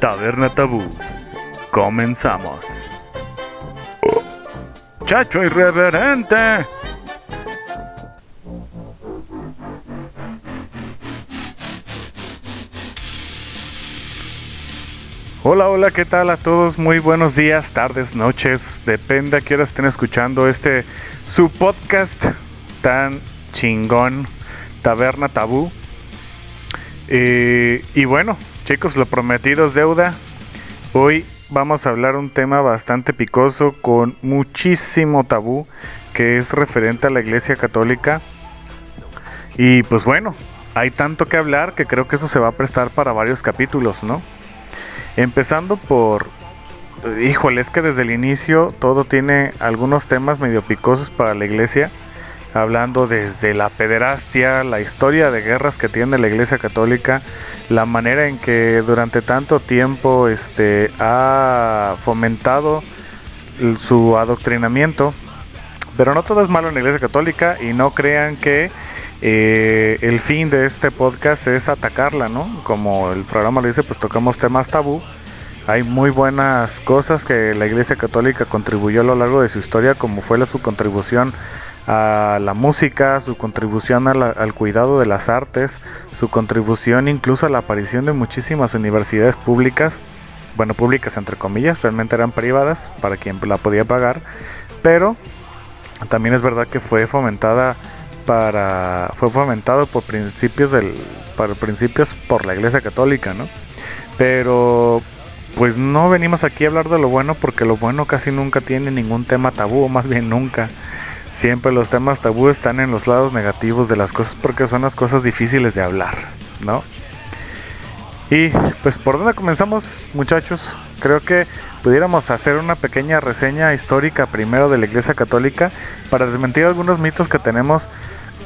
Taberna Tabú. Comenzamos. Chacho irreverente. Hola, hola, ¿qué tal a todos? Muy buenos días, tardes, noches, depende a qué hora estén escuchando este su podcast tan chingón, Taberna Tabú. Eh, y bueno, chicos, lo prometido es deuda. Hoy vamos a hablar un tema bastante picoso con muchísimo tabú que es referente a la Iglesia Católica. Y pues bueno, hay tanto que hablar que creo que eso se va a prestar para varios capítulos, ¿no? Empezando por, híjole, es que desde el inicio todo tiene algunos temas medio picosos para la iglesia, hablando desde la pederastia, la historia de guerras que tiene la iglesia católica, la manera en que durante tanto tiempo este, ha fomentado su adoctrinamiento. Pero no todo es malo en la iglesia católica y no crean que eh, el fin de este podcast es atacarla, ¿no? Como el programa lo dice, pues tocamos temas tabú. Hay muy buenas cosas que la Iglesia Católica contribuyó a lo largo de su historia, como fue la, su contribución a la música, su contribución al cuidado de las artes, su contribución incluso a la aparición de muchísimas universidades públicas, bueno, públicas entre comillas, realmente eran privadas para quien la podía pagar, pero también es verdad que fue fomentada para fue fomentado por principios del para principios por la Iglesia Católica, ¿no? Pero pues no venimos aquí a hablar de lo bueno porque lo bueno casi nunca tiene ningún tema tabú, más bien nunca. Siempre los temas tabú están en los lados negativos de las cosas porque son las cosas difíciles de hablar, ¿no? Y pues por dónde comenzamos, muchachos? Creo que pudiéramos hacer una pequeña reseña histórica primero de la Iglesia Católica para desmentir algunos mitos que tenemos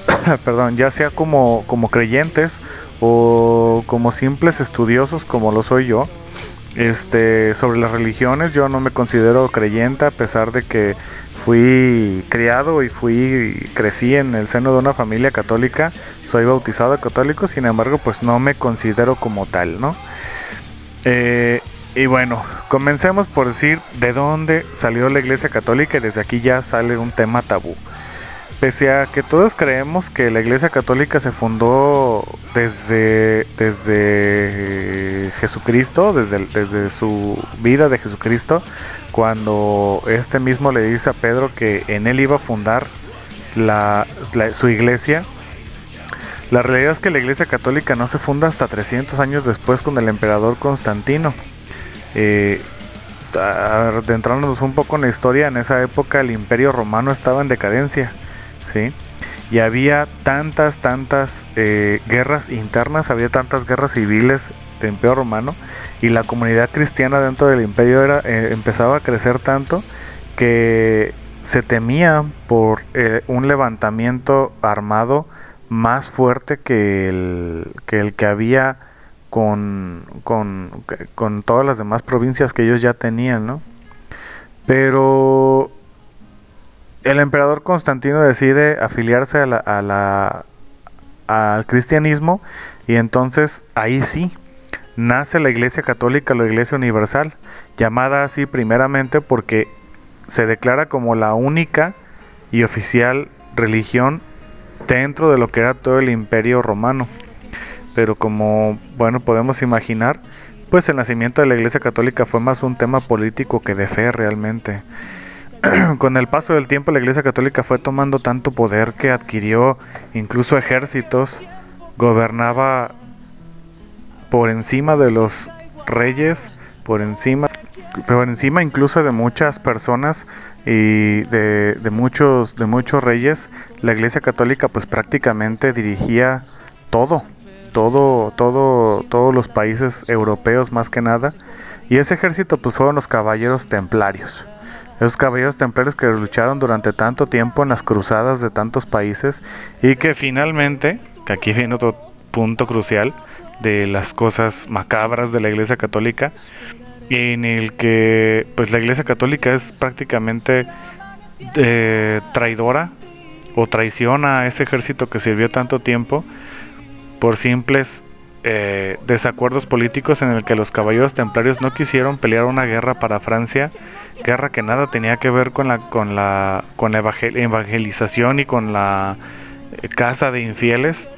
perdón, ya sea como, como creyentes o como simples estudiosos como lo soy yo, este, sobre las religiones, yo no me considero creyente a pesar de que fui criado y fui crecí en el seno de una familia católica, soy bautizado católico, sin embargo, pues no me considero como tal, ¿no? Eh, y bueno, comencemos por decir de dónde salió la Iglesia Católica y desde aquí ya sale un tema tabú. Pese a que todos creemos que la Iglesia Católica se fundó desde, desde Jesucristo, desde, desde su vida de Jesucristo, cuando este mismo le dice a Pedro que en él iba a fundar su iglesia, la realidad es que la Iglesia Católica no se funda hasta 300 años después con el emperador Constantino. Eh, adentrándonos un poco en la historia, en esa época el imperio romano estaba en decadencia ¿sí? Y había tantas, tantas eh, guerras internas, había tantas guerras civiles del Imperio Romano y la comunidad cristiana dentro del imperio era, eh, empezaba a crecer tanto que se temía por eh, un levantamiento armado más fuerte que el que, había con, con, todas las demás provincias que ellos ya tenían, ¿no? Pero el emperador Constantino decide afiliarse al cristianismo y entonces ahí sí nace la Iglesia Católica, la Iglesia Universal, llamada así primeramente porque se declara como la única y oficial religión dentro de lo que era todo el imperio romano. Pero como, bueno, podemos imaginar, pues el nacimiento de la Iglesia Católica fue más un tema político que de fe realmente. con el paso del tiempo la Iglesia Católica fue tomando tanto poder que adquirió incluso ejércitos, gobernaba por encima de los reyes, por encima, por encima incluso de muchas personas y de, muchos, de muchos reyes, la Iglesia Católica pues prácticamente dirigía todo, todo, todo, todos los países europeos más que nada, y ese ejército pues fueron los caballeros templarios. Esos caballeros templarios que lucharon durante tanto tiempo en las cruzadas de tantos países y que finalmente, que aquí viene otro punto crucial de las cosas macabras de la Iglesia Católica, en el que pues la Iglesia Católica es prácticamente eh, traidora o traiciona a ese ejército que sirvió tanto tiempo por simples eh, desacuerdos políticos en el que los caballeros templarios no quisieron pelear una guerra para Francia, guerra que nada tenía que ver con la con la con la evangelización y con la eh, casa de infieles,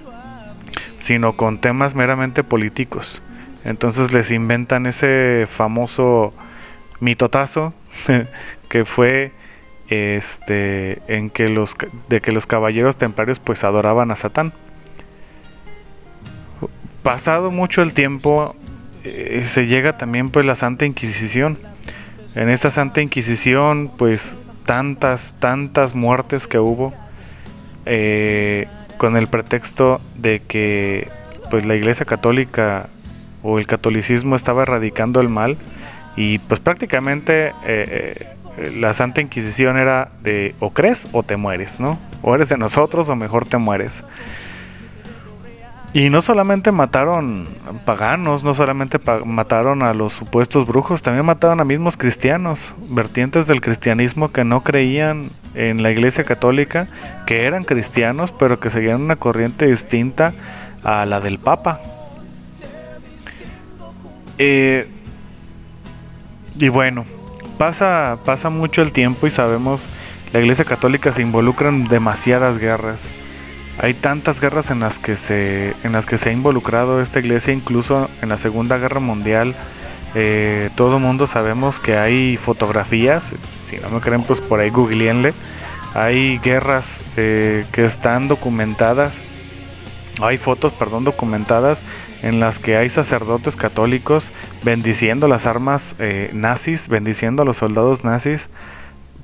sino con temas meramente políticos. Entonces les inventan ese famoso mitotazo que fue este en que los de que los caballeros templarios pues adoraban a Satán. Pasado mucho el tiempo eh, se llega también pues la Santa Inquisición. En esta Santa Inquisición pues tantas tantas muertes que hubo eh, con el pretexto de que pues la Iglesia Católica o el catolicismo estaba erradicando el mal y pues prácticamente eh, la Santa Inquisición era de o crees o te mueres, ¿no? O eres de nosotros o mejor te mueres. Y no solamente mataron paganos, no solamente mataron a los supuestos brujos, también mataron a mismos cristianos, vertientes del cristianismo que no creían en la iglesia católica, que eran cristianos, pero que seguían una corriente distinta a la del Papa. Eh, y bueno, pasa, pasa mucho el tiempo y sabemos, la iglesia católica se involucra en demasiadas guerras hay tantas guerras en las que se en las que se ha involucrado esta iglesia incluso en la segunda guerra mundial eh, todo mundo sabemos que hay fotografías si no me creen pues por ahí googleenle. Hay guerras eh, que están documentadas hay fotos perdón documentadas en las que hay sacerdotes católicos bendiciendo las armas eh, nazis bendiciendo a los soldados nazis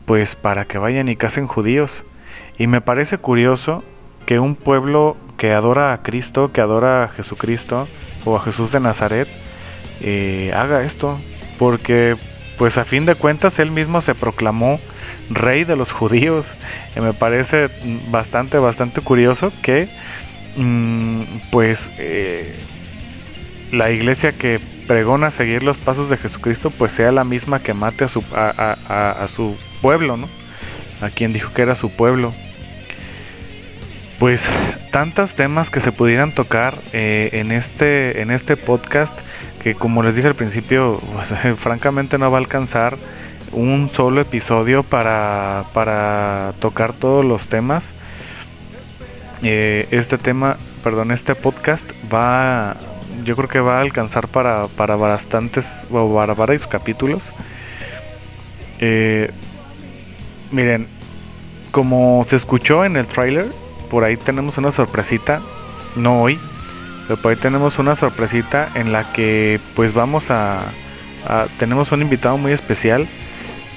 pues para que vayan y casen judíos. Y me parece curioso que un pueblo que adora a Cristo, que adora a Jesucristo o a Jesús de Nazaret, eh, haga esto, porque pues a fin de cuentas él mismo se proclamó rey de los judíos. Y me parece bastante, bastante curioso que mm, pues eh, la iglesia que pregona seguir los pasos de Jesucristo pues sea la misma que mate a su, a su pueblo, ¿no? A quien dijo que era su pueblo pues tantos temas que se pudieran tocar eh, en este en este podcast que como les dije al principio francamente no va a alcanzar un solo episodio para, para tocar todos los temas. Eh, este tema perdón este podcast va yo creo que va a alcanzar para, para bastantes o para varios capítulos. Eh, miren como se escuchó en el trailer por ahí tenemos una sorpresita, no hoy, pero por ahí tenemos una sorpresita en la que pues vamos a, tenemos un invitado muy especial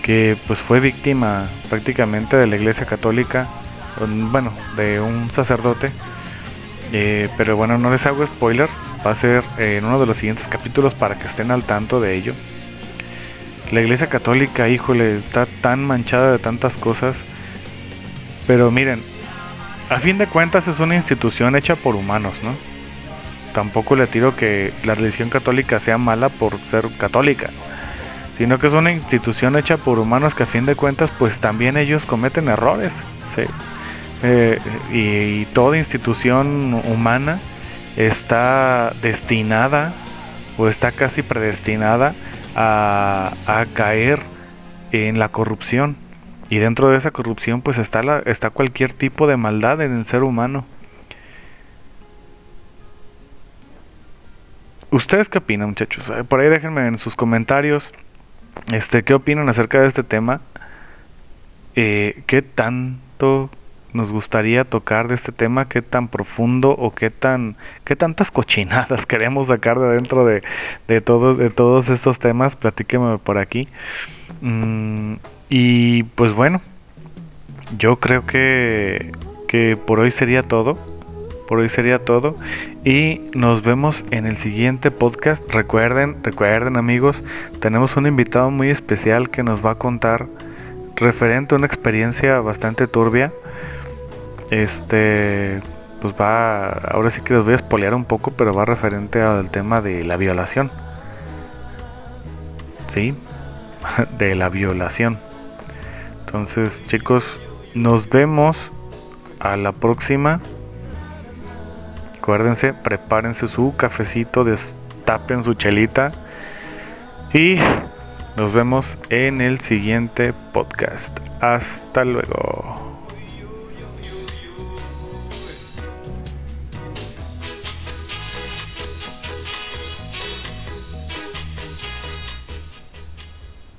que pues fue víctima prácticamente de la iglesia católica, bueno, de un sacerdote, eh, pero bueno, no les hago spoiler, va a ser en uno de los siguientes capítulos para que estén al tanto de ello. La iglesia católica, híjole, está tan manchada de tantas cosas, pero miren, a fin de cuentas es una institución hecha por humanos, ¿no? Tampoco le tiro que la religión católica sea mala por ser católica, sino que es una institución hecha por humanos que a fin de cuentas pues también ellos cometen errores, ¿sí? Eh, y, toda institución humana está destinada o está casi predestinada a, a caer en la corrupción y dentro de esa corrupción pues está, la, está cualquier tipo de maldad en el ser humano. ¿Ustedes qué opinan muchachos? Eh, por ahí déjenme en sus comentarios este, qué opinan acerca de este tema. Eh, ¿Qué tanto nos gustaría tocar de este tema? ¿Qué tan profundo o qué tan qué tantas cochinadas queremos sacar de dentro de, de, todo, de todos estos temas? Platíqueme por aquí. Mm, y pues bueno, yo creo que, que por hoy sería todo. Por hoy sería todo. Y nos vemos en el siguiente podcast. Recuerden, recuerden amigos, tenemos un invitado muy especial que nos va a contar referente a una experiencia bastante turbia. Este, pues va, ahora sí que les voy a espolear un poco, pero va referente al tema de la violación. Sí, de la violación. Entonces, chicos, nos vemos a la próxima Acuérdense, prepárense su cafecito, destapen su chelita y nos vemos en el siguiente podcast. Hasta luego.